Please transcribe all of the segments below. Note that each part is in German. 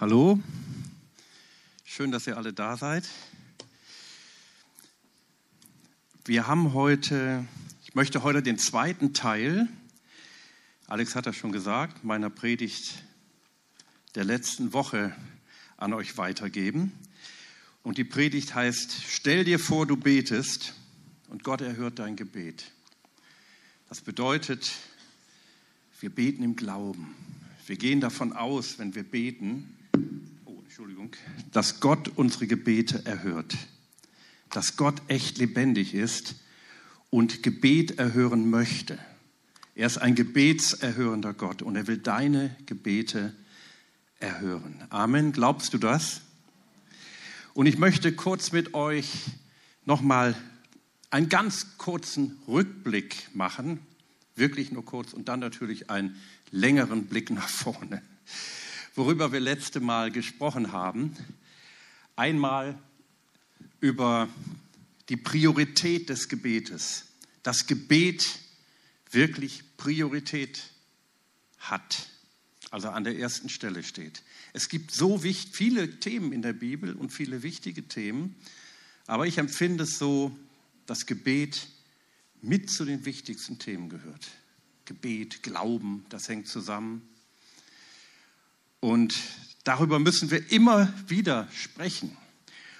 Hallo, schön, dass ihr alle da seid. Wir haben heute, ich möchte heute den zweiten Teil, Alex hat das schon gesagt, meiner Predigt der letzten Woche an euch weitergeben. Und die Predigt heißt, stell dir vor, du betest und Gott erhört dein Gebet. Das bedeutet, wir beten im Glauben. Wir gehen davon aus, wenn wir beten, Entschuldigung, dass Gott unsere Gebete erhört. Dass Gott echt lebendig ist und Gebet erhören möchte. Er ist ein gebetserhörender Gott und er will deine Gebete erhören. Amen. Glaubst du das? Und ich möchte kurz mit euch nochmal einen ganz kurzen Rückblick machen, wirklich nur kurz, und dann natürlich einen längeren Blick nach vorne, worüber wir letzte Mal gesprochen haben. Einmal über die Priorität des Gebetes, das Gebet wirklich Priorität hat, also an der ersten Stelle steht. Es gibt so viele Themen in der Bibel und viele wichtige Themen, aber ich empfinde es so, dass Gebet mit zu den wichtigsten Themen gehört. Gebet, Glauben, das hängt zusammen. Und darüber müssen wir immer wieder sprechen.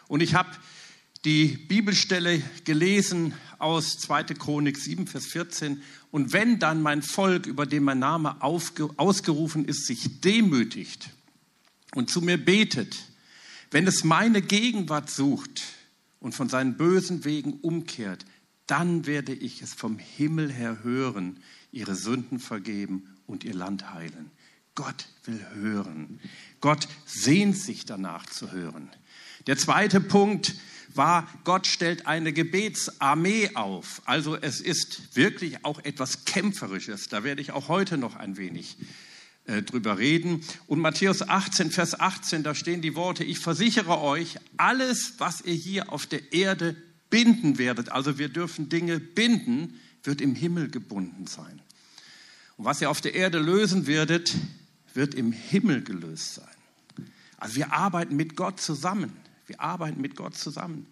Und ich habe die Bibelstelle gelesen aus 2. Chronik 7, Vers 14. Und wenn dann mein Volk, über dem mein Name ausgerufen ist, sich demütigt und zu mir betet, wenn es meine Gegenwart sucht und von seinen bösen Wegen umkehrt, dann werde ich es vom Himmel her hören, ihre Sünden vergeben und ihr Land heilen. Gott will hören. Gott sehnt sich danach zu hören. Der zweite Punkt war, Gott stellt eine Gebetsarmee auf. Also es ist wirklich auch etwas Kämpferisches. Da werde ich auch heute noch ein wenig äh, drüber reden. Und Matthäus 18, Vers 18, da stehen die Worte, ich versichere euch, alles, was ihr hier auf der Erde binden werdet, also wir dürfen Dinge binden, wird im Himmel gebunden sein. Und was ihr auf der Erde lösen werdet, wird im Himmel gelöst sein. Also wir arbeiten mit Gott zusammen. Wir arbeiten mit Gott zusammen.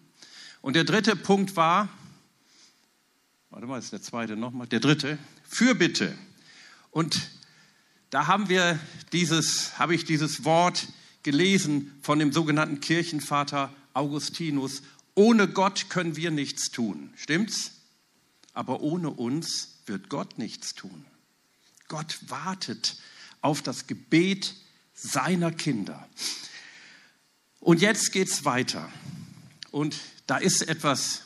Und der dritte Punkt war, warte mal, ist der zweite nochmal, der dritte, Fürbitte. Und da haben wir dieses, habe ich dieses Wort gelesen von dem sogenannten Kirchenvater Augustinus. Ohne Gott können wir nichts tun. Stimmt's? Aber ohne uns wird Gott nichts tun. Gott wartet auf das Gebet seiner Kinder. Und jetzt geht's weiter. Und da ist etwas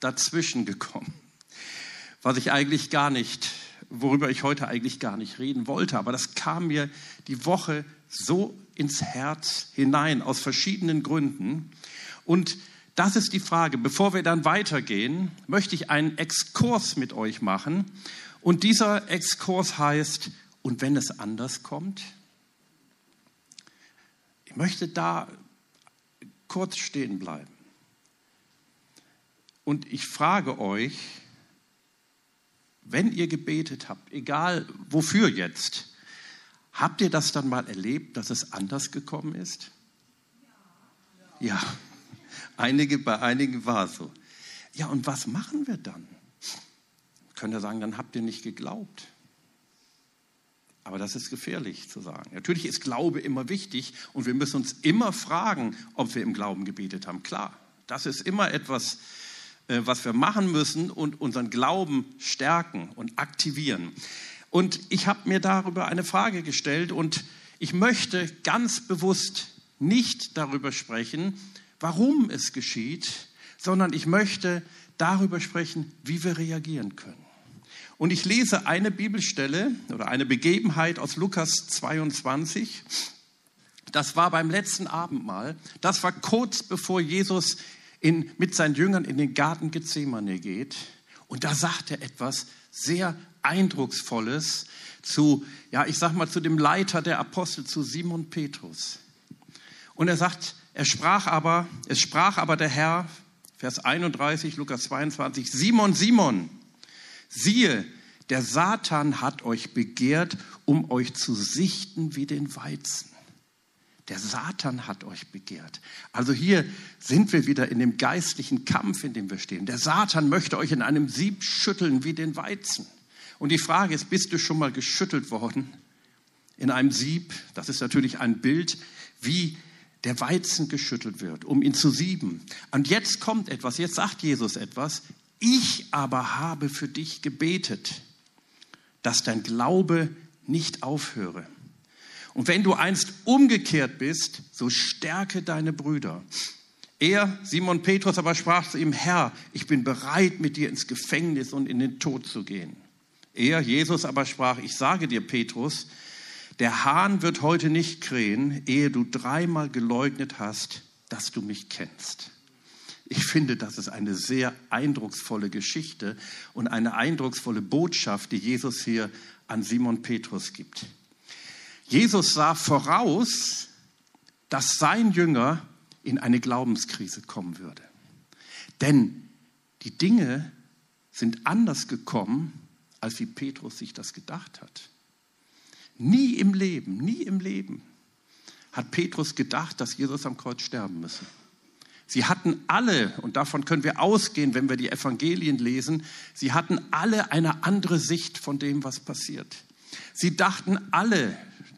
dazwischen gekommen, was ich eigentlich gar nicht, worüber ich heute eigentlich gar nicht reden wollte. Aber das kam mir die Woche so ins Herz hinein, aus verschiedenen Gründen. Und das ist die Frage. Bevor wir dann weitergehen, möchte ich einen Exkurs mit euch machen. Und dieser Exkurs heißt, und wenn es anders kommt? Ich möchte da kurz stehen bleiben. Und ich frage euch, wenn ihr gebetet habt, egal wofür jetzt, habt ihr das dann mal erlebt, dass es anders gekommen ist? Ja. Einige, bei einigen war es so. Ja, und was machen wir dann? Könnt ihr sagen, dann habt ihr nicht geglaubt. Aber das ist gefährlich zu sagen. Natürlich ist Glaube immer wichtig und wir müssen uns immer fragen, ob wir im Glauben gebetet haben. Klar, das ist immer etwas, äh, was wir machen müssen und unseren Glauben stärken und aktivieren. Und ich habe mir darüber eine Frage gestellt und ich möchte ganz bewusst nicht darüber sprechen, warum es geschieht, sondern ich möchte darüber sprechen, wie wir reagieren können. Und ich lese eine Bibelstelle oder eine Begebenheit aus Lukas 22. Das war beim letzten Abendmahl. Das war kurz bevor Jesus in, mit seinen Jüngern in den Garten Gethsemane geht. Und da sagt er etwas sehr Eindrucksvolles zu, ja, ich sag mal, zu dem Leiter der Apostel, zu Simon Petrus. Und er sagt, er sprach aber, es sprach aber der Herr, Vers 31, Lukas 22, Simon, Simon, siehe, der Satan hat euch begehrt, um euch zu sichten wie den Weizen. Der Satan hat euch begehrt. Also hier sind wir wieder in dem geistlichen Kampf, in dem wir stehen. Der Satan möchte euch in einem Sieb schütteln wie den Weizen. Und die Frage ist, bist du schon mal geschüttelt worden in einem Sieb? Das ist natürlich ein Bild, wie der Weizen geschüttelt wird, um ihn zu sieben. Und jetzt kommt etwas, jetzt sagt Jesus etwas. Ich aber habe für dich gebetet, dass dein Glaube nicht aufhöre. Und wenn du einst umgekehrt bist, so stärke deine Brüder. Er, Simon Petrus, aber sprach zu ihm, Herr, ich bin bereit, mit dir ins Gefängnis und in den Tod zu gehen. Er, Jesus, aber sprach, ich sage dir, Petrus, der Hahn wird heute nicht krähen, ehe du dreimal geleugnet hast, dass du mich kennst. Ich finde, das ist eine sehr eindrucksvolle Geschichte und eine eindrucksvolle Botschaft, die Jesus hier an Simon Petrus gibt. Jesus sah voraus, dass sein Jünger in eine Glaubenskrise kommen würde. Denn die Dinge sind anders gekommen, als wie Petrus sich das gedacht hat. Nie im Leben, nie im Leben hat Petrus gedacht, dass Jesus am Kreuz sterben müsse. Sie hatten alle, und davon können wir ausgehen, wenn wir die Evangelien lesen, sie hatten alle eine andere Sicht von dem, was passiert. Sie dachten alle,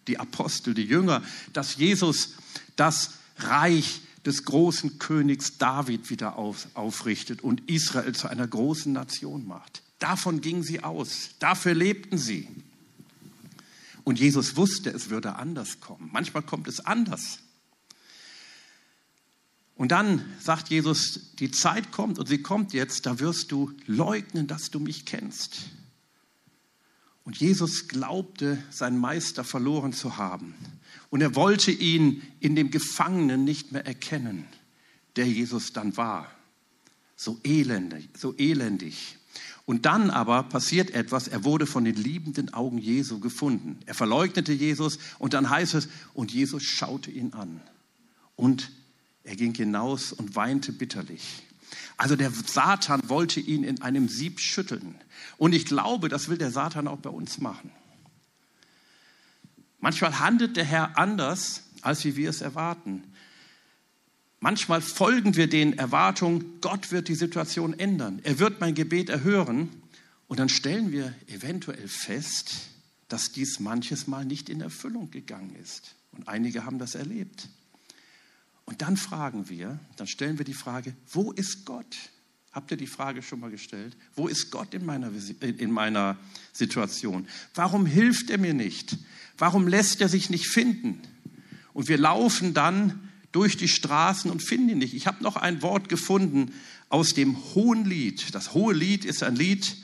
die Apostel, die Jünger, dass Jesus das Reich des großen Königs David wieder auf, aufrichtet und Israel zu einer großen Nation macht. Davon gingen sie aus, dafür lebten sie. Und Jesus wusste, es würde anders kommen. Manchmal kommt es anders. Und dann sagt Jesus, die Zeit kommt und sie kommt jetzt, da wirst du leugnen, dass du mich kennst. Und Jesus glaubte, seinen Meister verloren zu haben. Und er wollte ihn in dem Gefangenen nicht mehr erkennen, der Jesus dann war. So elendig, so elendig. Und dann aber passiert etwas, er wurde von den liebenden Augen Jesu gefunden. Er verleugnete Jesus und dann heißt es, und Jesus schaute ihn an. Und er ging hinaus und weinte bitterlich. Also der Satan wollte ihn in einem Sieb schütteln. Und ich glaube, das will der Satan auch bei uns machen. Manchmal handelt der Herr anders, als wie wir es erwarten. Manchmal folgen wir den Erwartungen, Gott wird die Situation ändern. Er wird mein Gebet erhören. Und dann stellen wir eventuell fest, dass dies manches Mal nicht in Erfüllung gegangen ist. Und einige haben das erlebt. Und dann fragen wir, dann stellen wir die Frage, wo ist Gott? Habt ihr die Frage schon mal gestellt? Wo ist Gott in meiner, in meiner Situation? Warum hilft er mir nicht? Warum lässt er sich nicht finden? Und wir laufen dann durch die Straßen und finden ihn nicht. Ich habe noch ein Wort gefunden aus dem Hohen Lied. Das Hohe Lied ist ein Lied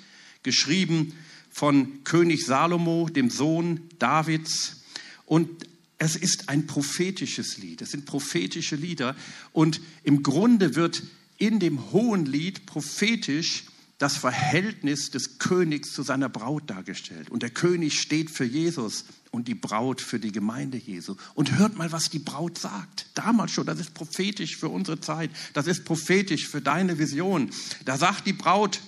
geschrieben von König Salomo, dem Sohn Davids. Und es ist ein prophetisches Lied. Es sind prophetische Lieder. Und im Grunde wird in dem hohen Lied prophetisch das Verhältnis des Königs zu seiner Braut dargestellt. Und der König steht für Jesus und die Braut für die Gemeinde Jesu. Und hört mal, was die Braut sagt. Damals schon, das ist prophetisch für unsere Zeit. Das ist prophetisch für deine Vision. Da sagt die Braut,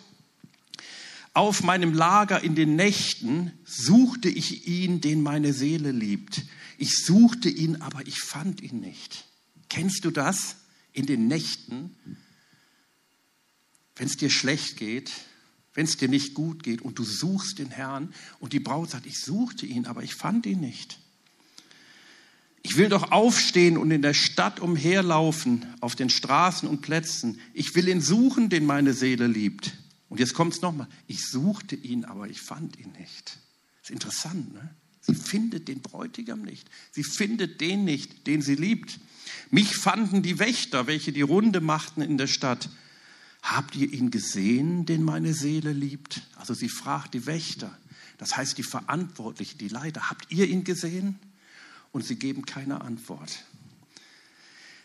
auf meinem Lager in den Nächten suchte ich ihn, den meine Seele liebt. Ich suchte ihn, aber ich fand ihn nicht. Kennst du das in den Nächten, wenn es dir schlecht geht, wenn es dir nicht gut geht und du suchst den Herrn und die Braut sagt, ich suchte ihn, aber ich fand ihn nicht. Ich will doch aufstehen und in der Stadt umherlaufen, auf den Straßen und Plätzen. Ich will ihn suchen, den meine Seele liebt. Und jetzt kommt es nochmal. Ich suchte ihn, aber ich fand ihn nicht. Das ist interessant, ne? Sie findet den Bräutigam nicht. Sie findet den nicht, den sie liebt. Mich fanden die Wächter, welche die Runde machten in der Stadt. Habt ihr ihn gesehen, den meine Seele liebt? Also sie fragt die Wächter, das heißt die Verantwortlichen, die Leiter, habt ihr ihn gesehen? Und sie geben keine Antwort.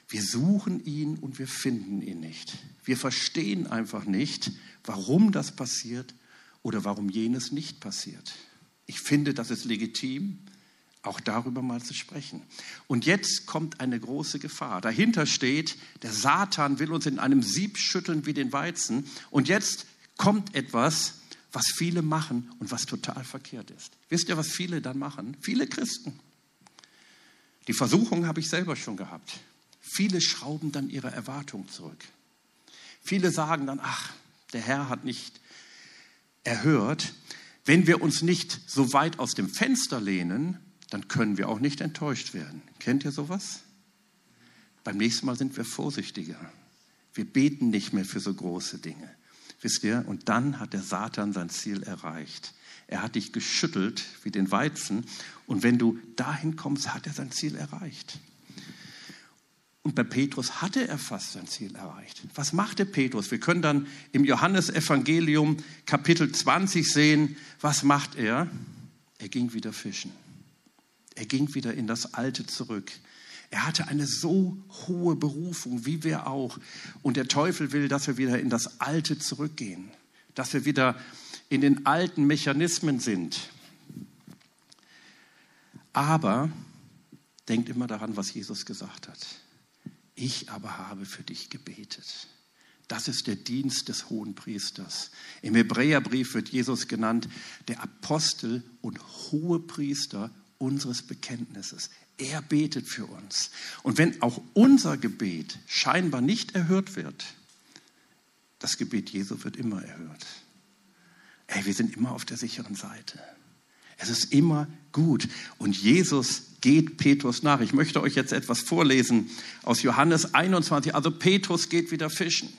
Wir suchen ihn und wir finden ihn nicht. Wir verstehen einfach nicht, warum das passiert oder warum jenes nicht passiert. Ich finde, das ist legitim, auch darüber mal zu sprechen. Und jetzt kommt eine große Gefahr. Dahinter steht, der Satan will uns in einem Sieb schütteln wie den Weizen. Und jetzt kommt etwas, was viele machen und was total verkehrt ist. Wisst ihr, was viele dann machen? Viele Christen Die Versuchung habe ich selber schon gehabt. Viele schrauben dann ihre Erwartung zurück. Viele sagen dann, ach, der Herr hat nicht erhört. Wenn wir uns nicht so weit aus dem Fenster lehnen, dann können wir auch nicht enttäuscht werden. Kennt ihr sowas? Beim nächsten Mal sind wir vorsichtiger. Wir beten nicht mehr für so große Dinge. Wisst ihr? Und dann hat der Satan sein Ziel erreicht. Er hat dich geschüttelt wie den Weizen. Und wenn du dahin kommst, hat er sein Ziel erreicht. Und bei Petrus hatte er fast sein Ziel erreicht. Was machte Petrus? Wir können dann im Johannesevangelium Kapitel 20 sehen, was macht er? Er ging wieder fischen. Er ging wieder in das Alte zurück. Er hatte eine so hohe Berufung, wie wir auch. Und der Teufel will, dass wir wieder in das Alte zurückgehen, dass wir wieder in den alten Mechanismen sind. Aber denkt immer daran, was Jesus gesagt hat. Ich aber habe für dich gebetet. Das ist der Dienst des hohen Priesters. Im Hebräerbrief wird Jesus genannt der Apostel und hohe Priester unseres Bekenntnisses. Er betet für uns. Und wenn auch unser Gebet scheinbar nicht erhört wird, das Gebet Jesu wird immer erhört. Ey, wir sind immer auf der sicheren Seite. Es ist immer gut. Und Jesus geht Petrus nach. Ich möchte euch jetzt etwas vorlesen aus Johannes 21. Also Petrus geht wieder fischen.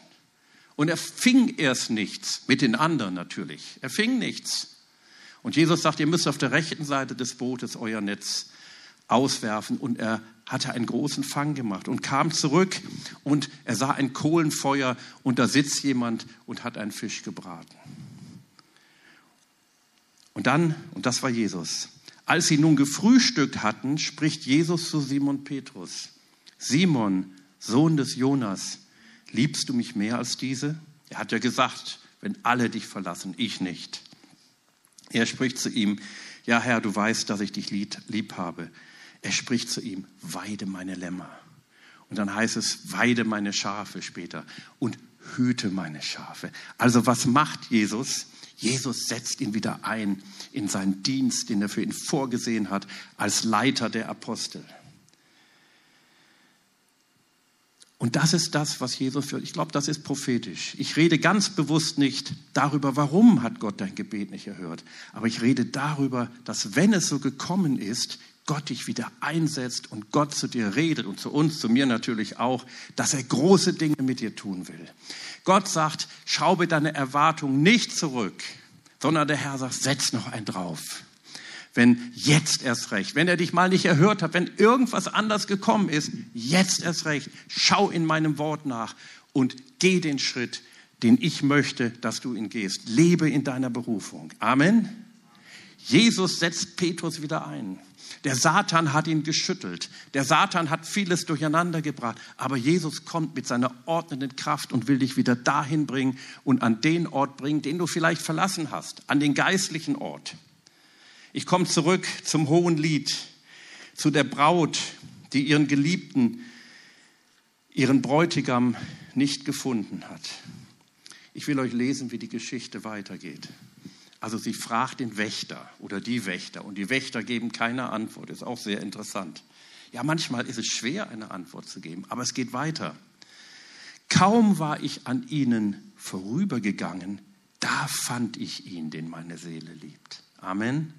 Und er fing erst nichts, mit den anderen natürlich. Er fing nichts. Und Jesus sagt, ihr müsst auf der rechten Seite des Bootes euer Netz auswerfen. Und er hatte einen großen Fang gemacht und kam zurück und er sah ein Kohlenfeuer und da sitzt jemand und hat einen Fisch gebraten. Und dann, und das war Jesus, als sie nun gefrühstückt hatten, spricht Jesus zu Simon Petrus, Simon, Sohn des Jonas, liebst du mich mehr als diese? Er hat ja gesagt, wenn alle dich verlassen, ich nicht. Er spricht zu ihm, ja Herr, du weißt, dass ich dich lieb habe. Er spricht zu ihm, weide meine Lämmer. Und dann heißt es, weide meine Schafe später und hüte meine Schafe. Also was macht Jesus? Jesus setzt ihn wieder ein in seinen Dienst, den er für ihn vorgesehen hat, als Leiter der Apostel. Und das ist das, was Jesus führt. Ich glaube, das ist prophetisch. Ich rede ganz bewusst nicht darüber, warum hat Gott dein Gebet nicht erhört. Aber ich rede darüber, dass wenn es so gekommen ist, Gott dich wieder einsetzt und Gott zu dir redet und zu uns, zu mir natürlich auch, dass er große Dinge mit dir tun will. Gott sagt, schraube deine Erwartung nicht zurück, sondern der Herr sagt, setz noch ein drauf. Wenn jetzt erst recht, wenn er dich mal nicht erhört hat, wenn irgendwas anders gekommen ist, jetzt erst recht, schau in meinem Wort nach und geh den Schritt, den ich möchte, dass du ihn gehst. Lebe in deiner Berufung. Amen. Jesus setzt Petrus wieder ein. Der Satan hat ihn geschüttelt. Der Satan hat vieles durcheinander gebracht. Aber Jesus kommt mit seiner ordnenden Kraft und will dich wieder dahin bringen und an den Ort bringen, den du vielleicht verlassen hast, an den geistlichen Ort. Ich komme zurück zum hohen Lied, zu der Braut, die ihren Geliebten, ihren Bräutigam nicht gefunden hat. Ich will euch lesen, wie die Geschichte weitergeht. Also sie fragt den Wächter oder die Wächter und die Wächter geben keine Antwort. Ist auch sehr interessant. Ja, manchmal ist es schwer, eine Antwort zu geben, aber es geht weiter. Kaum war ich an ihnen vorübergegangen, da fand ich ihn, den meine Seele liebt. Amen.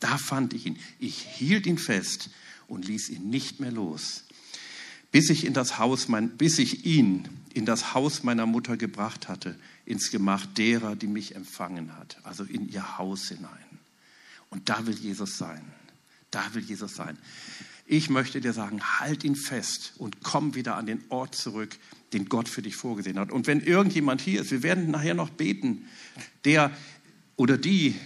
Da fand ich ihn. Ich hielt ihn fest und ließ ihn nicht mehr los, bis ich in das Haus mein, bis ich ihn in das Haus meiner Mutter gebracht hatte, ins Gemach derer, die mich empfangen hat, also in ihr Haus hinein. Und da will Jesus sein. Da will Jesus sein. Ich möchte dir sagen, halt ihn fest und komm wieder an den Ort zurück, den Gott für dich vorgesehen hat. Und wenn irgendjemand hier ist, wir werden nachher noch beten, der oder die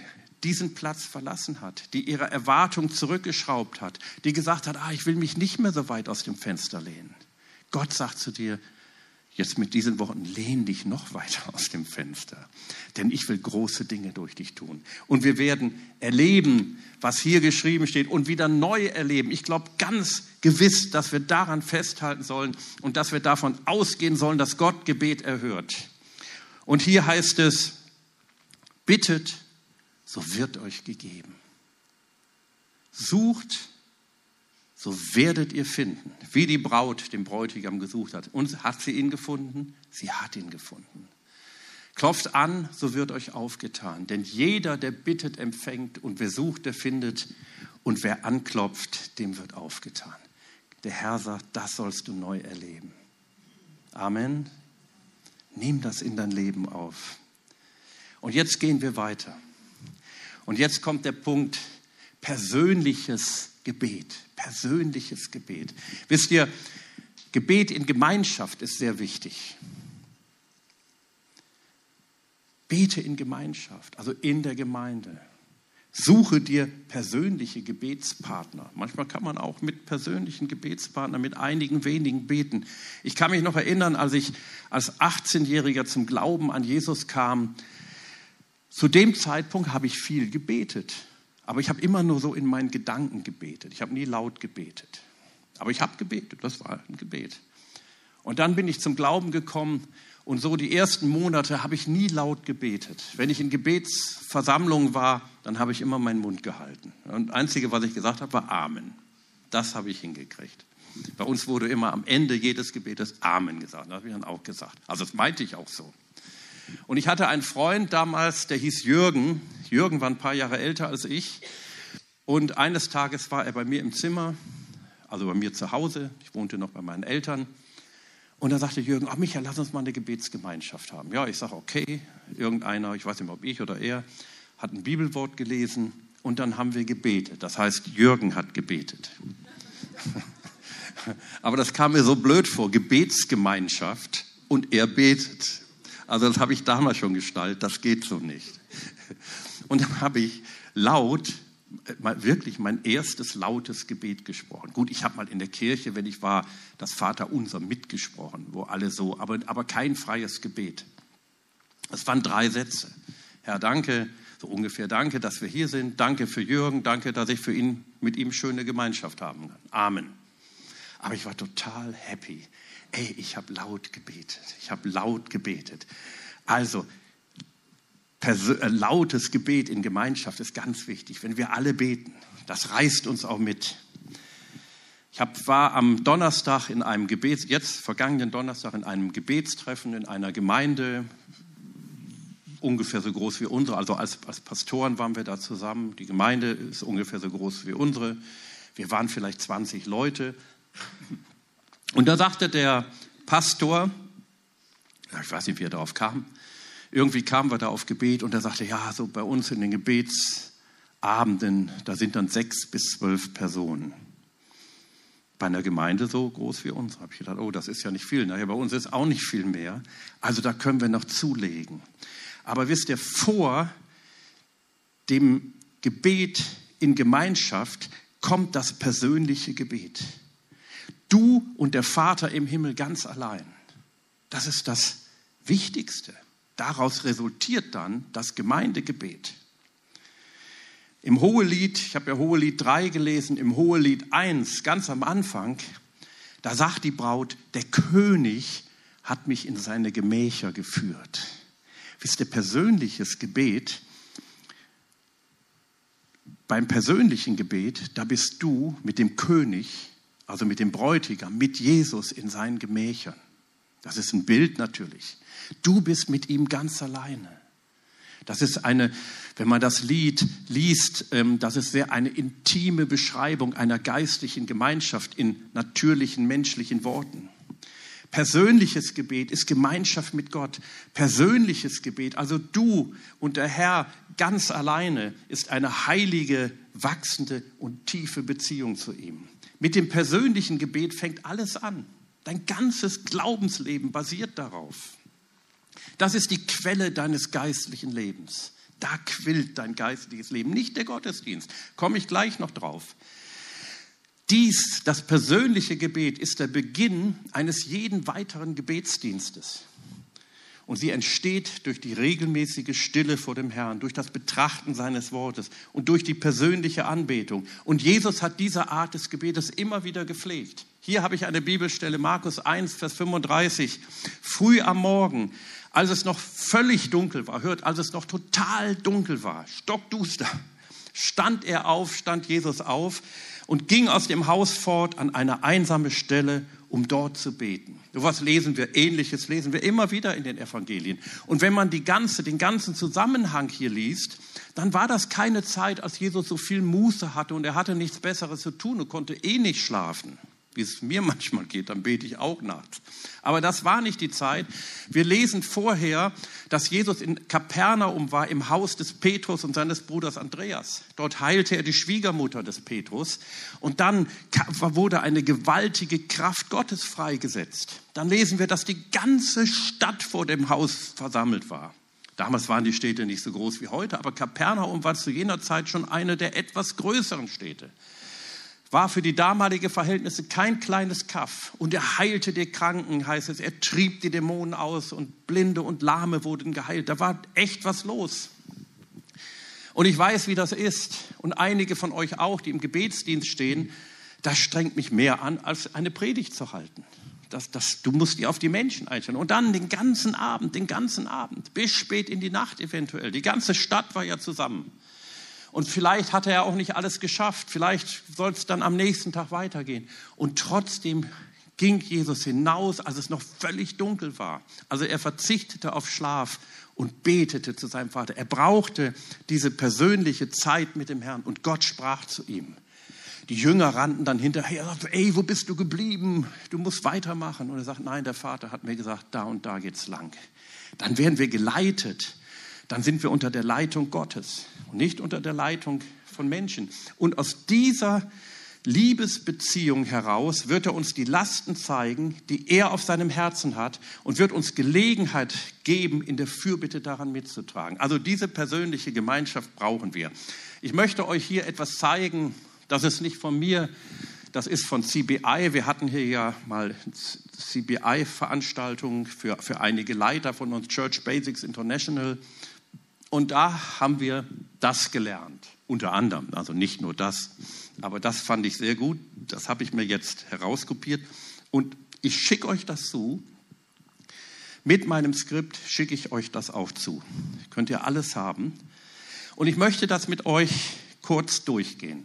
diesen Platz verlassen hat, die ihre Erwartung zurückgeschraubt hat, die gesagt hat, ah, ich will mich nicht mehr so weit aus dem Fenster lehnen. Gott sagt zu dir, Jetzt mit diesen Worten lehn dich noch weiter aus dem Fenster, denn ich will große Dinge durch dich tun. Und wir werden erleben, was hier geschrieben steht und wieder neu erleben. Ich glaube ganz gewiss, dass wir daran festhalten sollen und dass wir davon ausgehen sollen, dass Gott Gebet erhört. Und hier heißt es, bittet, so wird euch gegeben. Sucht, so werdet ihr finden, wie die Braut den Bräutigam gesucht hat. Und hat sie ihn gefunden? Sie hat ihn gefunden. Klopft an, so wird euch aufgetan. Denn jeder, der bittet, empfängt und wer sucht, der findet. Und wer anklopft, dem wird aufgetan. Der Herr sagt, das sollst du neu erleben. Amen. Nimm das in dein Leben auf. Und jetzt gehen wir weiter. Und jetzt kommt der Punkt persönliches Gebet. Persönliches Gebet. Wisst ihr, Gebet in Gemeinschaft ist sehr wichtig. Bete in Gemeinschaft, also in der Gemeinde. Suche dir persönliche Gebetspartner. Manchmal kann man auch mit persönlichen Gebetspartnern, mit einigen wenigen beten. Ich kann mich noch erinnern, als ich als 18-Jähriger zum Glauben an Jesus kam. Zu dem Zeitpunkt habe ich viel gebetet. Aber ich habe immer nur so in meinen Gedanken gebetet. Ich habe nie laut gebetet. Aber ich habe gebetet, das war ein Gebet. Und dann bin ich zum Glauben gekommen und so die ersten Monate habe ich nie laut gebetet. Wenn ich in Gebetsversammlungen war, dann habe ich immer meinen Mund gehalten. Und das Einzige, was ich gesagt habe, war Amen. Das habe ich hingekriegt. Bei uns wurde immer am Ende jedes Gebetes Amen gesagt. Das habe ich dann auch gesagt. Also das meinte ich auch so. Und ich hatte einen Freund damals, der hieß Jürgen. Jürgen war ein paar Jahre älter als ich. Und eines Tages war er bei mir im Zimmer, also bei mir zu Hause. Ich wohnte noch bei meinen Eltern. Und da sagte Jürgen, ach Michael, lass uns mal eine Gebetsgemeinschaft haben. Ja, ich sage, okay, irgendeiner, ich weiß nicht, ob ich oder er, hat ein Bibelwort gelesen und dann haben wir gebetet. Das heißt, Jürgen hat gebetet. Aber das kam mir so blöd vor, Gebetsgemeinschaft und er betet. Also das habe ich damals schon gestaltet, das geht so nicht. Und dann habe ich laut wirklich mein erstes lautes Gebet gesprochen. Gut, ich habe mal in der Kirche, wenn ich war, das Vaterunser mitgesprochen, wo alle so, aber, aber kein freies Gebet. Es waren drei Sätze. Herr, danke, so ungefähr danke, dass wir hier sind. Danke für Jürgen, danke, dass ich für ihn, mit ihm schöne Gemeinschaft haben kann. Amen. Aber ich war total happy. Ey, ich habe laut gebetet. Ich habe laut gebetet. Also, äh, lautes Gebet in Gemeinschaft ist ganz wichtig. Wenn wir alle beten, das reißt uns auch mit. Ich hab, war am Donnerstag in einem Gebets, jetzt vergangenen Donnerstag in einem Gebetstreffen in einer Gemeinde, ungefähr so groß wie unsere. Also als, als Pastoren waren wir da zusammen. Die Gemeinde ist ungefähr so groß wie unsere. Wir waren vielleicht 20 Leute. Und da sagte der Pastor, ich weiß nicht, wie er darauf kam, irgendwie kamen wir da auf Gebet und er sagte, ja, so bei uns in den Gebetsabenden, da sind dann sechs bis zwölf Personen. Bei einer Gemeinde so groß wie uns habe ich gedacht, oh, das ist ja nicht viel. Naja, bei uns ist auch nicht viel mehr. Also da können wir noch zulegen. Aber wisst ihr, vor dem Gebet in Gemeinschaft kommt das persönliche Gebet. Du und der Vater im Himmel ganz allein. Das ist das Wichtigste. Daraus resultiert dann das Gemeindegebet. Im Hohelied, ich habe ja Hohelied 3 gelesen, im Hohelied 1, ganz am Anfang, da sagt die Braut, der König hat mich in seine Gemächer geführt. Wisst ihr, persönliches Gebet, beim persönlichen Gebet, da bist du mit dem König, also mit dem Bräutigam, mit Jesus in seinen Gemächern. Das ist ein Bild natürlich. Du bist mit ihm ganz alleine. Das ist eine, wenn man das Lied liest, ähm, das ist sehr eine intime Beschreibung einer geistlichen Gemeinschaft in natürlichen menschlichen Worten. Persönliches Gebet ist Gemeinschaft mit Gott. Persönliches Gebet, also du und der Herr ganz alleine, ist eine heilige, wachsende und tiefe Beziehung zu ihm. Mit dem persönlichen Gebet fängt alles an. Dein ganzes Glaubensleben basiert darauf. Das ist die Quelle deines geistlichen Lebens. Da quillt dein geistliches Leben, nicht der Gottesdienst. Komme ich gleich noch drauf. Dies, das persönliche Gebet, ist der Beginn eines jeden weiteren Gebetsdienstes. Und sie entsteht durch die regelmäßige Stille vor dem Herrn, durch das Betrachten seines Wortes und durch die persönliche Anbetung. Und Jesus hat diese Art des Gebetes immer wieder gepflegt. Hier habe ich eine Bibelstelle, Markus 1, Vers 35. Früh am Morgen, als es noch völlig dunkel war, hört, als es noch total dunkel war, stockduster, stand er auf, stand Jesus auf und ging aus dem Haus fort an eine einsame Stelle, um dort zu beten. So was lesen wir, ähnliches lesen wir immer wieder in den Evangelien. Und wenn man die ganze, den ganzen Zusammenhang hier liest, dann war das keine Zeit, als Jesus so viel Muße hatte und er hatte nichts Besseres zu tun und konnte eh nicht schlafen wie es mir manchmal geht, dann bete ich auch nachts. Aber das war nicht die Zeit. Wir lesen vorher, dass Jesus in Kapernaum war, im Haus des Petrus und seines Bruders Andreas. Dort heilte er die Schwiegermutter des Petrus. Und dann wurde eine gewaltige Kraft Gottes freigesetzt. Dann lesen wir, dass die ganze Stadt vor dem Haus versammelt war. Damals waren die Städte nicht so groß wie heute, aber Kapernaum war zu jener Zeit schon eine der etwas größeren Städte war für die damalige Verhältnisse kein kleines Kaff. Und er heilte die Kranken, heißt es. Er trieb die Dämonen aus und Blinde und Lahme wurden geheilt. Da war echt was los. Und ich weiß, wie das ist. Und einige von euch auch, die im Gebetsdienst stehen, das strengt mich mehr an, als eine Predigt zu halten. Das, das, du musst dir auf die Menschen einstellen. Und dann den ganzen Abend, den ganzen Abend, bis spät in die Nacht eventuell. Die ganze Stadt war ja zusammen. Und vielleicht hat er auch nicht alles geschafft. Vielleicht soll es dann am nächsten Tag weitergehen. Und trotzdem ging Jesus hinaus, als es noch völlig dunkel war. Also er verzichtete auf Schlaf und betete zu seinem Vater. Er brauchte diese persönliche Zeit mit dem Herrn und Gott sprach zu ihm. Die Jünger rannten dann hinterher, sagten, ey, wo bist du geblieben? Du musst weitermachen. Und er sagt, nein, der Vater hat mir gesagt, da und da geht's lang. Dann werden wir geleitet dann sind wir unter der Leitung Gottes nicht unter der Leitung von Menschen. Und aus dieser Liebesbeziehung heraus wird er uns die Lasten zeigen, die er auf seinem Herzen hat und wird uns Gelegenheit geben, in der Fürbitte daran mitzutragen. Also diese persönliche Gemeinschaft brauchen wir. Ich möchte euch hier etwas zeigen, das ist nicht von mir, das ist von CBI. Wir hatten hier ja mal CBI-Veranstaltungen für, für einige Leiter von uns, Church Basics International. Und da haben wir das gelernt, unter anderem, also nicht nur das, aber das fand ich sehr gut, das habe ich mir jetzt herauskopiert und ich schicke euch das zu. Mit meinem Skript schicke ich euch das auch zu. Könnt ihr alles haben. Und ich möchte das mit euch kurz durchgehen.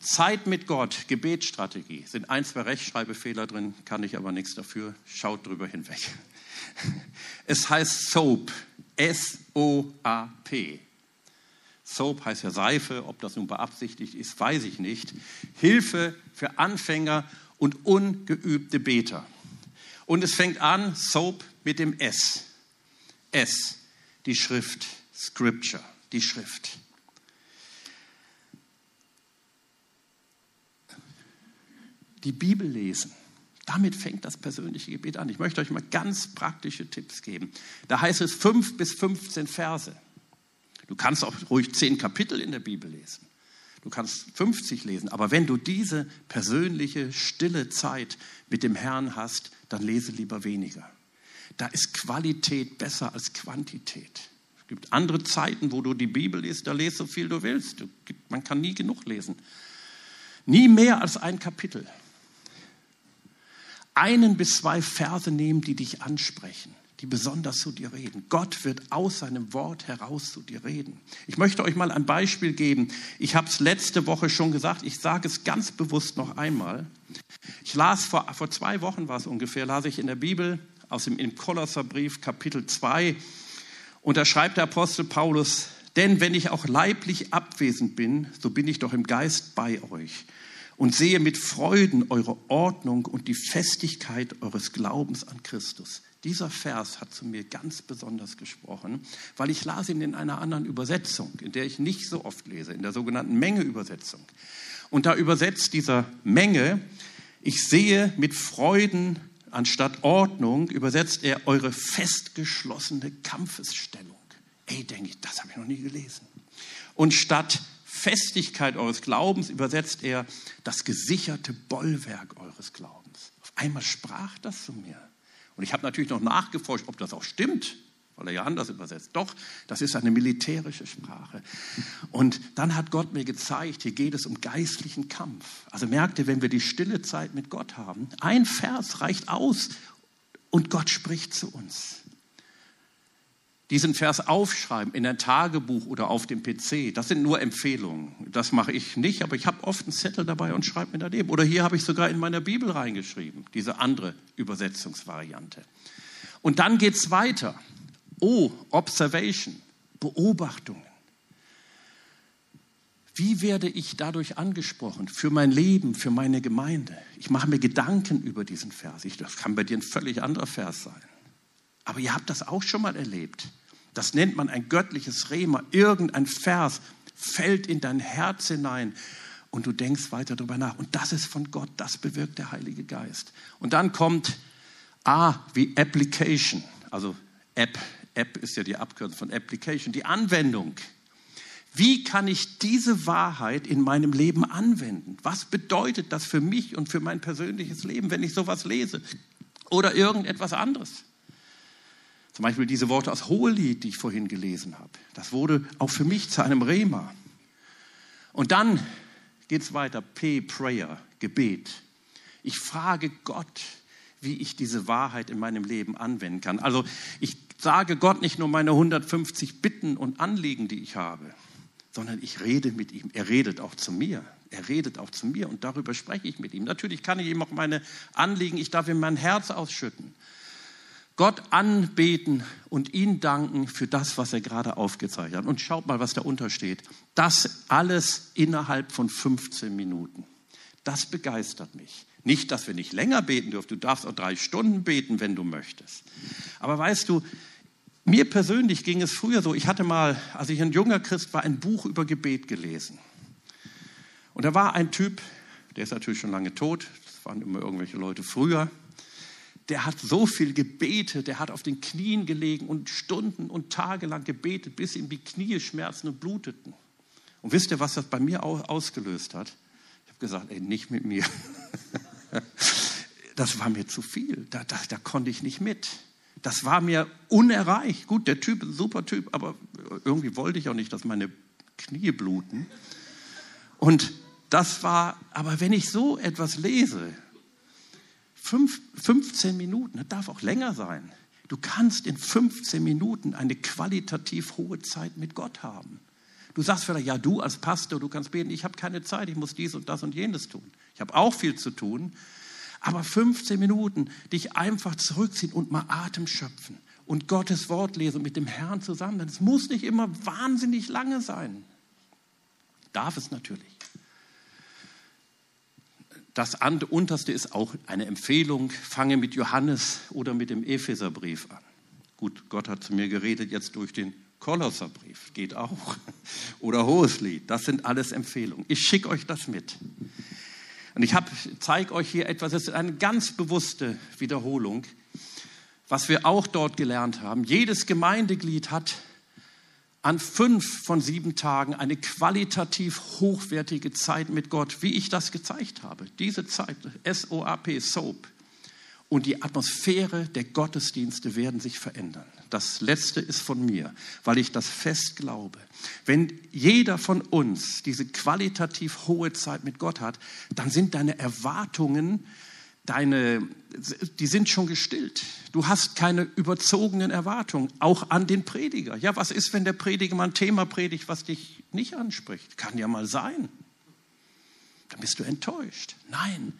Zeit mit Gott, Gebetsstrategie. Sind ein, zwei Rechtschreibfehler drin, kann ich aber nichts dafür. Schaut drüber hinweg. Es heißt SOAP, S-O-A-P. Soap heißt ja Seife, ob das nun beabsichtigt ist, weiß ich nicht. Hilfe für Anfänger und ungeübte Beter. Und es fängt an, Soap mit dem S. S, die Schrift, Scripture, die Schrift. Die Bibel lesen. Damit fängt das persönliche Gebet an. Ich möchte euch mal ganz praktische Tipps geben. Da heißt es fünf bis 15 Verse. Du kannst auch ruhig zehn Kapitel in der Bibel lesen. Du kannst 50 lesen. Aber wenn du diese persönliche, stille Zeit mit dem Herrn hast, dann lese lieber weniger. Da ist Qualität besser als Quantität. Es gibt andere Zeiten, wo du die Bibel liest, da lest so viel du willst. Man kann nie genug lesen. Nie mehr als ein Kapitel einen bis zwei Verse nehmen, die dich ansprechen, die besonders zu dir reden. Gott wird aus seinem Wort heraus zu dir reden. Ich möchte euch mal ein Beispiel geben. Ich habe es letzte Woche schon gesagt, ich sage es ganz bewusst noch einmal. Ich las vor, vor zwei Wochen war es ungefähr, las ich in der Bibel aus dem im Kolosserbrief Kapitel 2 und da schreibt der Apostel Paulus, denn wenn ich auch leiblich abwesend bin, so bin ich doch im Geist bei euch und sehe mit Freuden eure Ordnung und die Festigkeit eures Glaubens an Christus. Dieser Vers hat zu mir ganz besonders gesprochen, weil ich las ihn in einer anderen Übersetzung, in der ich nicht so oft lese, in der sogenannten Menge-Übersetzung. Und da übersetzt dieser Menge, ich sehe mit Freuden anstatt Ordnung, übersetzt er eure festgeschlossene Kampfesstellung. Ey, denke ich, das habe ich noch nie gelesen. Und statt Festigkeit eures Glaubens übersetzt er das gesicherte Bollwerk eures Glaubens. Auf einmal sprach das zu mir. Und ich habe natürlich noch nachgeforscht, ob das auch stimmt, weil er ja anders übersetzt. Doch, das ist eine militärische Sprache. Und dann hat Gott mir gezeigt, hier geht es um geistlichen Kampf. Also merkt ihr, wenn wir die stille Zeit mit Gott haben, ein Vers reicht aus und Gott spricht zu uns. Diesen Vers aufschreiben in ein Tagebuch oder auf dem PC. Das sind nur Empfehlungen. Das mache ich nicht, aber ich habe oft einen Zettel dabei und schreibe mir daneben. Oder hier habe ich sogar in meiner Bibel reingeschrieben, diese andere Übersetzungsvariante. Und dann geht es weiter. Oh, Observation, Beobachtungen. Wie werde ich dadurch angesprochen? Für mein Leben, für meine Gemeinde. Ich mache mir Gedanken über diesen Vers. Ich, das kann bei dir ein völlig anderer Vers sein. Aber ihr habt das auch schon mal erlebt. Das nennt man ein göttliches Rema. Irgendein Vers fällt in dein Herz hinein und du denkst weiter darüber nach. Und das ist von Gott, das bewirkt der Heilige Geist. Und dann kommt A wie Application, also App. App ist ja die Abkürzung von Application, die Anwendung. Wie kann ich diese Wahrheit in meinem Leben anwenden? Was bedeutet das für mich und für mein persönliches Leben, wenn ich sowas lese? Oder irgendetwas anderes? Zum Beispiel diese Worte aus Hohelied, die ich vorhin gelesen habe. Das wurde auch für mich zu einem Rema. Und dann geht es weiter. P, Prayer, Gebet. Ich frage Gott, wie ich diese Wahrheit in meinem Leben anwenden kann. Also ich sage Gott nicht nur meine 150 Bitten und Anliegen, die ich habe, sondern ich rede mit ihm. Er redet auch zu mir. Er redet auch zu mir und darüber spreche ich mit ihm. Natürlich kann ich ihm auch meine Anliegen, ich darf ihm mein Herz ausschütten. Gott anbeten und ihn danken für das, was er gerade aufgezeichnet hat. Und schaut mal, was da untersteht. Das alles innerhalb von 15 Minuten. Das begeistert mich. Nicht, dass wir nicht länger beten dürfen. Du darfst auch drei Stunden beten, wenn du möchtest. Aber weißt du, mir persönlich ging es früher so. Ich hatte mal, als ich ein junger Christ war, ein Buch über Gebet gelesen. Und da war ein Typ, der ist natürlich schon lange tot. Das waren immer irgendwelche Leute früher der hat so viel gebetet, der hat auf den Knien gelegen und Stunden und Tage lang gebetet, bis ihm die Knie schmerzen und bluteten. Und wisst ihr, was das bei mir ausgelöst hat? Ich habe gesagt, ey, nicht mit mir. Das war mir zu viel. Da, da, da konnte ich nicht mit. Das war mir unerreicht. Gut, der Typ ist ein super Typ, aber irgendwie wollte ich auch nicht, dass meine Knie bluten. Und das war, aber wenn ich so etwas lese, Fünf, 15 Minuten, das darf auch länger sein. Du kannst in 15 Minuten eine qualitativ hohe Zeit mit Gott haben. Du sagst vielleicht, ja, du als Pastor, du kannst beten, ich habe keine Zeit, ich muss dies und das und jenes tun. Ich habe auch viel zu tun. Aber 15 Minuten, dich einfach zurückziehen und mal Atem schöpfen und Gottes Wort lesen mit dem Herrn zusammen. Es muss nicht immer wahnsinnig lange sein. Darf es natürlich. Das unterste ist auch eine Empfehlung. Fange mit Johannes oder mit dem Epheserbrief an. Gut, Gott hat zu mir geredet jetzt durch den Kolosserbrief. Geht auch. Oder Hoheslied. Das sind alles Empfehlungen. Ich schicke euch das mit. Und ich zeige euch hier etwas, das ist eine ganz bewusste Wiederholung, was wir auch dort gelernt haben. Jedes Gemeindeglied hat an fünf von sieben Tagen eine qualitativ hochwertige Zeit mit Gott, wie ich das gezeigt habe. Diese Zeit, SOAP, SOAP. Und die Atmosphäre der Gottesdienste werden sich verändern. Das letzte ist von mir, weil ich das fest glaube. Wenn jeder von uns diese qualitativ hohe Zeit mit Gott hat, dann sind deine Erwartungen deine, die sind schon gestillt. Du hast keine überzogenen Erwartungen, auch an den Prediger. Ja, was ist, wenn der Prediger mal ein Thema predigt, was dich nicht anspricht? Kann ja mal sein. Dann bist du enttäuscht. Nein,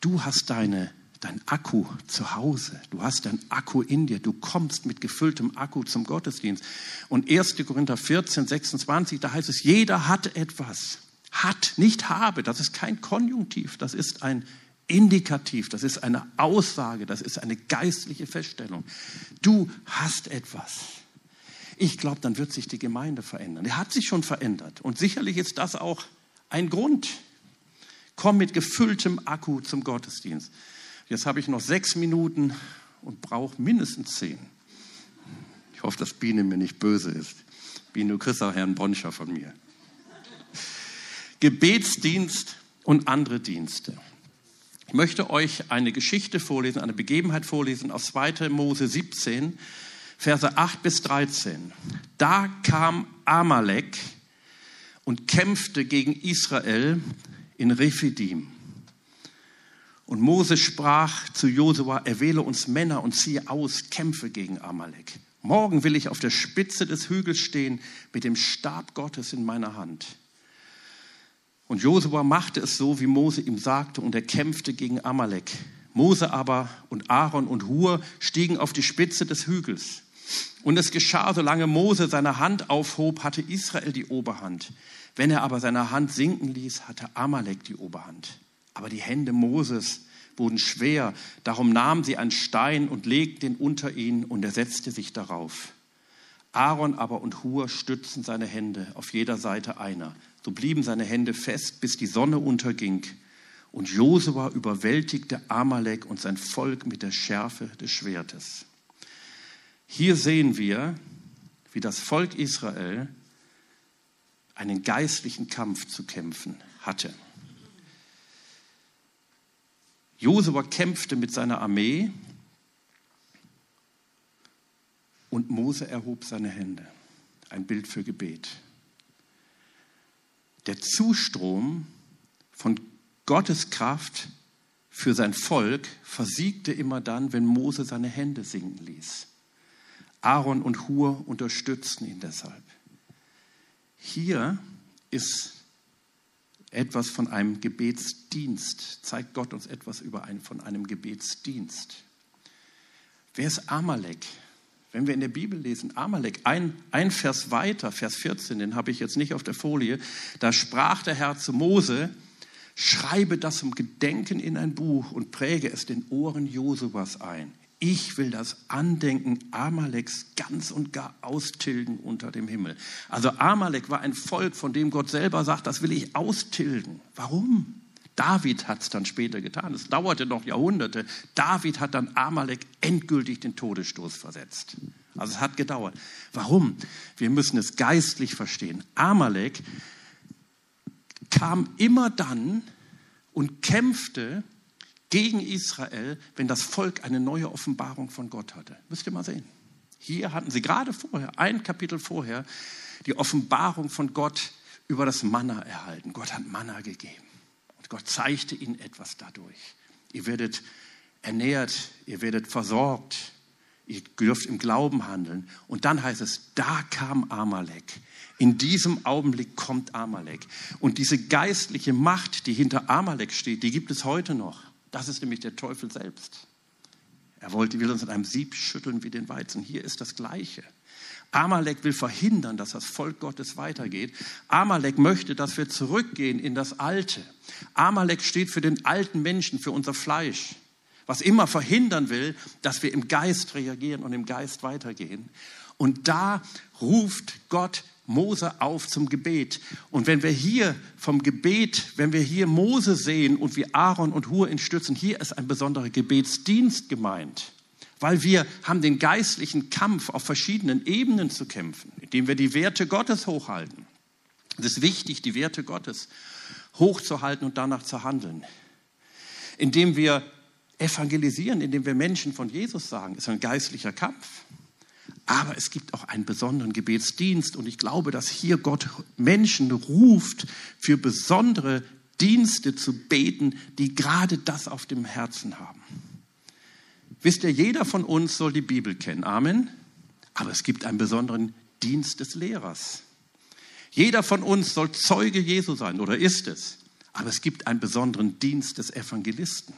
du hast deine, dein Akku zu Hause. Du hast dein Akku in dir. Du kommst mit gefülltem Akku zum Gottesdienst. Und 1. Korinther 14, 26, da heißt es, jeder hat etwas. Hat, nicht habe. Das ist kein Konjunktiv. Das ist ein indikativ, das ist eine Aussage, das ist eine geistliche Feststellung. Du hast etwas. Ich glaube, dann wird sich die Gemeinde verändern. Er hat sich schon verändert. Und sicherlich ist das auch ein Grund. Komm mit gefülltem Akku zum Gottesdienst. Jetzt habe ich noch sechs Minuten und brauche mindestens zehn. Ich hoffe, dass Biene mir nicht böse ist. Biene, du kriegst auch Herrn Bonscher von mir. Gebetsdienst und andere Dienste. Ich möchte euch eine Geschichte vorlesen, eine Begebenheit vorlesen aus 2. Mose 17, Verse 8 bis 13. Da kam Amalek und kämpfte gegen Israel in Rephidim. Und Mose sprach zu Josua, erwähle uns Männer und ziehe aus, kämpfe gegen Amalek. Morgen will ich auf der Spitze des Hügels stehen mit dem Stab Gottes in meiner Hand. Und Josua machte es so, wie Mose ihm sagte, und er kämpfte gegen Amalek. Mose aber und Aaron und Hur stiegen auf die Spitze des Hügels. Und es geschah, solange Mose seine Hand aufhob, hatte Israel die Oberhand. Wenn er aber seine Hand sinken ließ, hatte Amalek die Oberhand. Aber die Hände Moses wurden schwer, darum nahmen sie einen Stein und legten ihn unter ihn, und er setzte sich darauf. Aaron aber und Hur stützten seine Hände, auf jeder Seite einer. So blieben seine Hände fest, bis die Sonne unterging. Und Josua überwältigte Amalek und sein Volk mit der Schärfe des Schwertes. Hier sehen wir, wie das Volk Israel einen geistlichen Kampf zu kämpfen hatte. Josua kämpfte mit seiner Armee und Mose erhob seine Hände. Ein Bild für Gebet. Der Zustrom von Gottes Kraft für sein Volk versiegte immer dann, wenn Mose seine Hände sinken ließ. Aaron und Hur unterstützten ihn deshalb. Hier ist etwas von einem Gebetsdienst, zeigt Gott uns etwas über ein, von einem Gebetsdienst. Wer ist Amalek? Wenn wir in der Bibel lesen, Amalek, ein, ein Vers weiter, Vers 14, den habe ich jetzt nicht auf der Folie, da sprach der Herr zu Mose, schreibe das zum Gedenken in ein Buch und präge es den Ohren Josuas ein. Ich will das Andenken Amaleks ganz und gar austilgen unter dem Himmel. Also Amalek war ein Volk, von dem Gott selber sagt, das will ich austilgen. Warum? David hat es dann später getan. Es dauerte noch Jahrhunderte. David hat dann Amalek endgültig den Todesstoß versetzt. Also es hat gedauert. Warum? Wir müssen es geistlich verstehen. Amalek kam immer dann und kämpfte gegen Israel, wenn das Volk eine neue Offenbarung von Gott hatte. Müsst ihr mal sehen. Hier hatten sie gerade vorher, ein Kapitel vorher, die Offenbarung von Gott über das Manna erhalten. Gott hat Manna gegeben. Gott zeigte ihnen etwas dadurch. Ihr werdet ernährt, ihr werdet versorgt, ihr dürft im Glauben handeln. Und dann heißt es, da kam Amalek. In diesem Augenblick kommt Amalek. Und diese geistliche Macht, die hinter Amalek steht, die gibt es heute noch. Das ist nämlich der Teufel selbst. Er wollte, will uns in einem Sieb schütteln wie den Weizen. Hier ist das Gleiche. Amalek will verhindern, dass das Volk Gottes weitergeht. Amalek möchte, dass wir zurückgehen in das Alte. Amalek steht für den alten Menschen, für unser Fleisch, was immer verhindern will, dass wir im Geist reagieren und im Geist weitergehen. Und da ruft Gott Mose auf zum Gebet. Und wenn wir hier vom Gebet, wenn wir hier Mose sehen und wie Aaron und Hur ihn stützen, hier ist ein besonderer Gebetsdienst gemeint. Weil wir haben den geistlichen Kampf auf verschiedenen Ebenen zu kämpfen, indem wir die Werte Gottes hochhalten. Es ist wichtig, die Werte Gottes hochzuhalten und danach zu handeln. Indem wir evangelisieren, indem wir Menschen von Jesus sagen, ist ein geistlicher Kampf. Aber es gibt auch einen besonderen Gebetsdienst und ich glaube, dass hier Gott Menschen ruft, für besondere Dienste zu beten, die gerade das auf dem Herzen haben. Wisst ihr, jeder von uns soll die Bibel kennen. Amen. Aber es gibt einen besonderen Dienst des Lehrers. Jeder von uns soll Zeuge Jesu sein oder ist es. Aber es gibt einen besonderen Dienst des Evangelisten.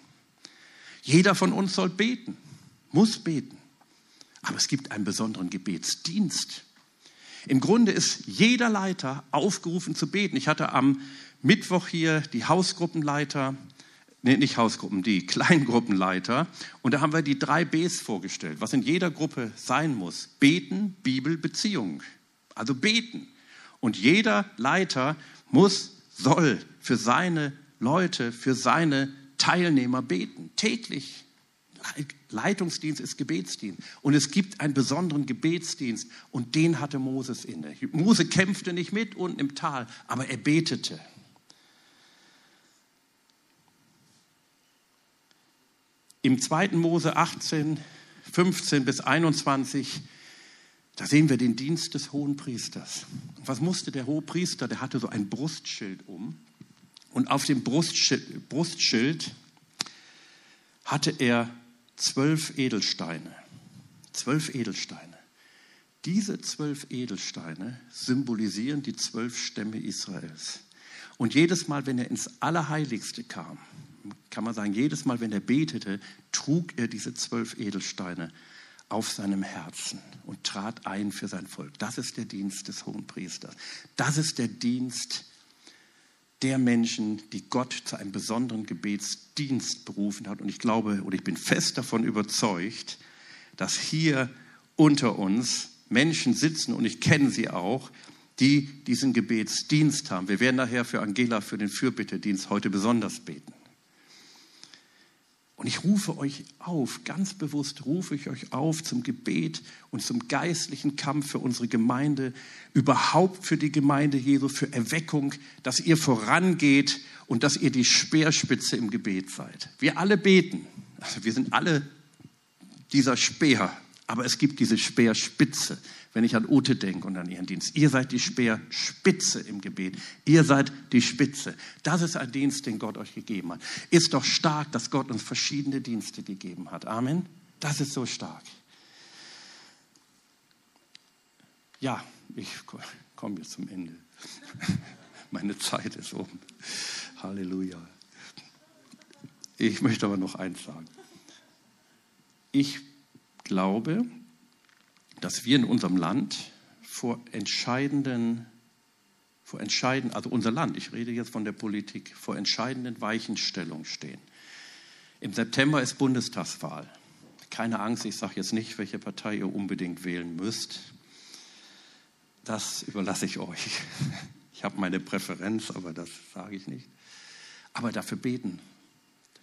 Jeder von uns soll beten, muss beten. Aber es gibt einen besonderen Gebetsdienst. Im Grunde ist jeder Leiter aufgerufen zu beten. Ich hatte am Mittwoch hier die Hausgruppenleiter, nee, nicht Hausgruppen, die Kleingruppenleiter. Und da haben wir die drei Bs vorgestellt, was in jeder Gruppe sein muss. Beten, Bibel, Beziehung. Also beten. Und jeder Leiter muss, soll für seine Leute, für seine Teilnehmer beten. Täglich, Leitungsdienst ist Gebetsdienst. Und es gibt einen besonderen Gebetsdienst und den hatte Moses inne. Mose kämpfte nicht mit unten im Tal, aber er betete. Im 2. Mose 18, 15 bis 21, da sehen wir den Dienst des hohen Priesters. Was musste der hohe Priester? Der hatte so ein Brustschild um. Und auf dem Brustschild, Brustschild hatte er zwölf Edelsteine. Zwölf Edelsteine. Diese zwölf Edelsteine symbolisieren die zwölf Stämme Israels. Und jedes Mal, wenn er ins Allerheiligste kam, kann man sagen, jedes Mal, wenn er betete, trug er diese zwölf Edelsteine auf seinem Herzen und trat ein für sein Volk. Das ist der Dienst des Hohenpriesters. Das ist der Dienst der Menschen, die Gott zu einem besonderen Gebetsdienst berufen hat. Und ich glaube oder ich bin fest davon überzeugt, dass hier unter uns Menschen sitzen, und ich kenne sie auch, die diesen Gebetsdienst haben. Wir werden nachher für Angela für den Fürbittedienst heute besonders beten. Und ich rufe euch auf, ganz bewusst rufe ich euch auf zum Gebet und zum geistlichen Kampf für unsere Gemeinde, überhaupt für die Gemeinde Jesu, für Erweckung, dass ihr vorangeht und dass ihr die Speerspitze im Gebet seid. Wir alle beten. Also wir sind alle dieser Speer, aber es gibt diese Speerspitze wenn ich an Ute denke und an ihren Dienst. Ihr seid die Speerspitze im Gebet. Ihr seid die Spitze. Das ist ein Dienst, den Gott euch gegeben hat. Ist doch stark, dass Gott uns verschiedene Dienste gegeben hat. Amen. Das ist so stark. Ja, ich komme jetzt zum Ende. Meine Zeit ist um. Halleluja. Ich möchte aber noch eins sagen. Ich glaube, dass wir in unserem Land vor entscheidenden, vor entscheidenden, also unser Land, ich rede jetzt von der Politik, vor entscheidenden Weichenstellungen stehen. Im September ist Bundestagswahl. Keine Angst, ich sage jetzt nicht, welche Partei ihr unbedingt wählen müsst. Das überlasse ich euch. Ich habe meine Präferenz, aber das sage ich nicht. Aber dafür beten.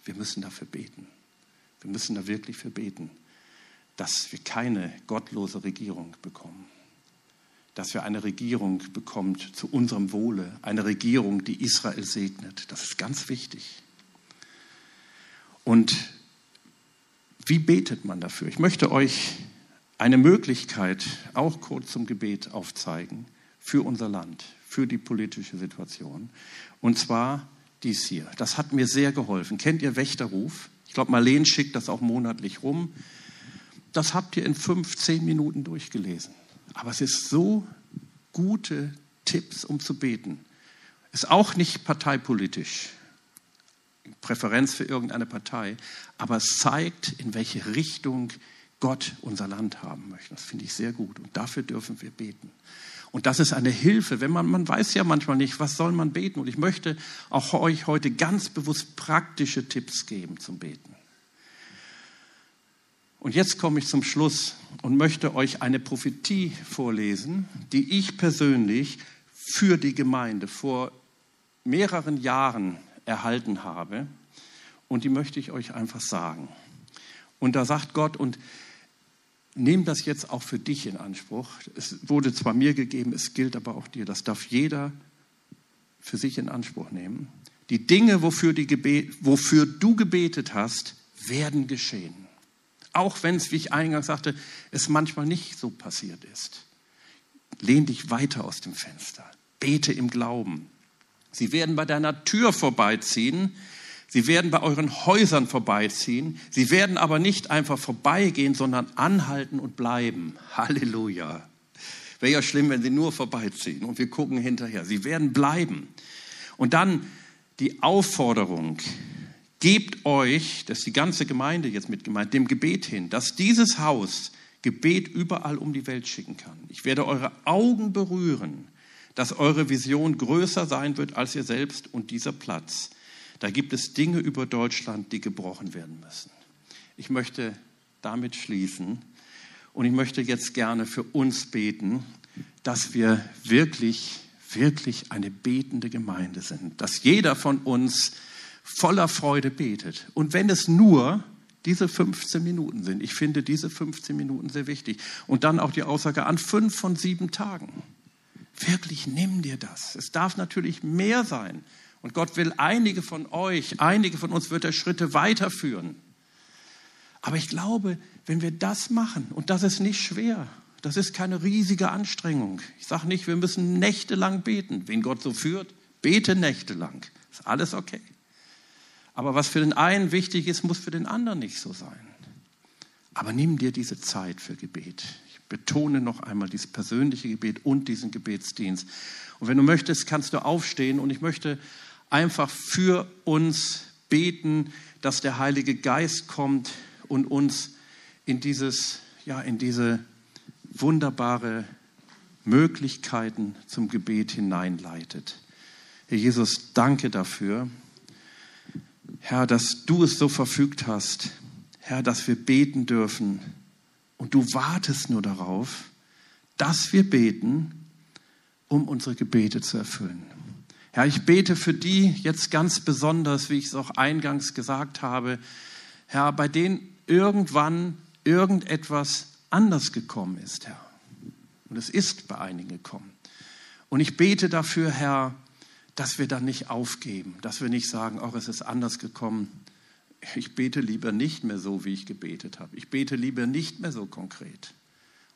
Wir müssen dafür beten. Wir müssen da wirklich für beten dass wir keine gottlose Regierung bekommen. Dass wir eine Regierung bekommt zu unserem Wohle, eine Regierung, die Israel segnet. Das ist ganz wichtig. Und wie betet man dafür? Ich möchte euch eine Möglichkeit auch kurz zum Gebet aufzeigen für unser Land, für die politische Situation. Und zwar dies hier. Das hat mir sehr geholfen. Kennt ihr Wächterruf? Ich glaube, Marleen schickt das auch monatlich rum das habt ihr in fünf, zehn Minuten durchgelesen. Aber es ist so gute Tipps, um zu beten. Ist auch nicht parteipolitisch, Präferenz für irgendeine Partei, aber es zeigt, in welche Richtung Gott unser Land haben möchte. Das finde ich sehr gut und dafür dürfen wir beten. Und das ist eine Hilfe, wenn man, man weiß ja manchmal nicht, was soll man beten. Und ich möchte auch euch heute ganz bewusst praktische Tipps geben zum Beten. Und jetzt komme ich zum Schluss und möchte euch eine Prophetie vorlesen, die ich persönlich für die Gemeinde vor mehreren Jahren erhalten habe. Und die möchte ich euch einfach sagen. Und da sagt Gott, und nimm das jetzt auch für dich in Anspruch. Es wurde zwar mir gegeben, es gilt aber auch dir. Das darf jeder für sich in Anspruch nehmen. Die Dinge, wofür, die wofür du gebetet hast, werden geschehen. Auch wenn es, wie ich eingangs sagte, es manchmal nicht so passiert ist. Lehn dich weiter aus dem Fenster. Bete im Glauben. Sie werden bei deiner Tür vorbeiziehen. Sie werden bei euren Häusern vorbeiziehen. Sie werden aber nicht einfach vorbeigehen, sondern anhalten und bleiben. Halleluja. Wäre ja schlimm, wenn sie nur vorbeiziehen und wir gucken hinterher. Sie werden bleiben. Und dann die Aufforderung, gebt euch, das ist die ganze Gemeinde jetzt mit gemeint, dem Gebet hin, dass dieses Haus Gebet überall um die Welt schicken kann. Ich werde eure Augen berühren, dass eure Vision größer sein wird als ihr selbst und dieser Platz. Da gibt es Dinge über Deutschland, die gebrochen werden müssen. Ich möchte damit schließen und ich möchte jetzt gerne für uns beten, dass wir wirklich, wirklich eine betende Gemeinde sind, dass jeder von uns voller Freude betet. Und wenn es nur diese 15 Minuten sind, ich finde diese 15 Minuten sehr wichtig. Und dann auch die Aussage an fünf von sieben Tagen. Wirklich nimm dir das. Es darf natürlich mehr sein. Und Gott will einige von euch, einige von uns wird er Schritte weiterführen. Aber ich glaube, wenn wir das machen, und das ist nicht schwer, das ist keine riesige Anstrengung. Ich sage nicht, wir müssen nächtelang beten. Wen Gott so führt, bete nächtelang. Ist alles okay. Aber was für den einen wichtig ist, muss für den anderen nicht so sein. Aber nimm dir diese Zeit für Gebet. Ich betone noch einmal dieses persönliche Gebet und diesen Gebetsdienst. Und wenn du möchtest, kannst du aufstehen und ich möchte einfach für uns beten, dass der Heilige Geist kommt und uns in dieses, ja, in diese wunderbare Möglichkeiten zum Gebet hineinleitet. Herr Jesus, danke dafür. Herr, dass du es so verfügt hast, Herr, dass wir beten dürfen. Und du wartest nur darauf, dass wir beten, um unsere Gebete zu erfüllen. Herr, ich bete für die jetzt ganz besonders, wie ich es auch eingangs gesagt habe, Herr, bei denen irgendwann irgendetwas anders gekommen ist, Herr. Und es ist bei einigen gekommen. Und ich bete dafür, Herr, dass wir dann nicht aufgeben, dass wir nicht sagen, oh, es ist anders gekommen. Ich bete lieber nicht mehr so, wie ich gebetet habe. Ich bete lieber nicht mehr so konkret.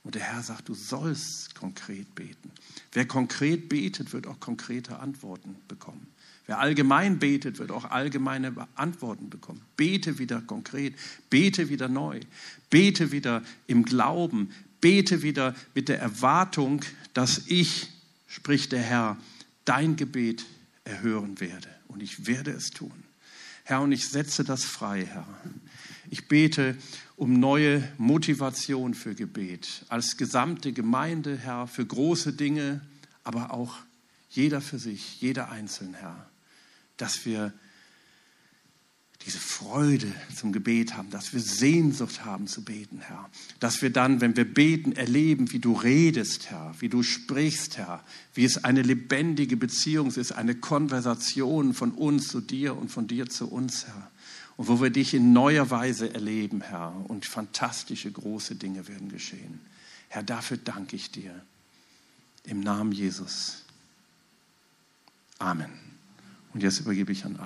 Und der Herr sagt, du sollst konkret beten. Wer konkret betet, wird auch konkrete Antworten bekommen. Wer allgemein betet, wird auch allgemeine Antworten bekommen. Bete wieder konkret, bete wieder neu, bete wieder im Glauben, bete wieder mit der Erwartung, dass ich, spricht der Herr, dein Gebet erhören werde. Und ich werde es tun. Herr, und ich setze das frei, Herr. Ich bete um neue Motivation für Gebet als gesamte Gemeinde, Herr, für große Dinge, aber auch jeder für sich, jeder einzeln, Herr, dass wir diese Freude zum Gebet haben, dass wir Sehnsucht haben zu beten, Herr. Dass wir dann, wenn wir beten, erleben, wie du redest, Herr, wie du sprichst, Herr, wie es eine lebendige Beziehung ist, eine Konversation von uns zu dir und von dir zu uns, Herr. Und wo wir dich in neuer Weise erleben, Herr, und fantastische große Dinge werden geschehen. Herr, dafür danke ich dir. Im Namen Jesus. Amen. Und jetzt übergebe ich an alle.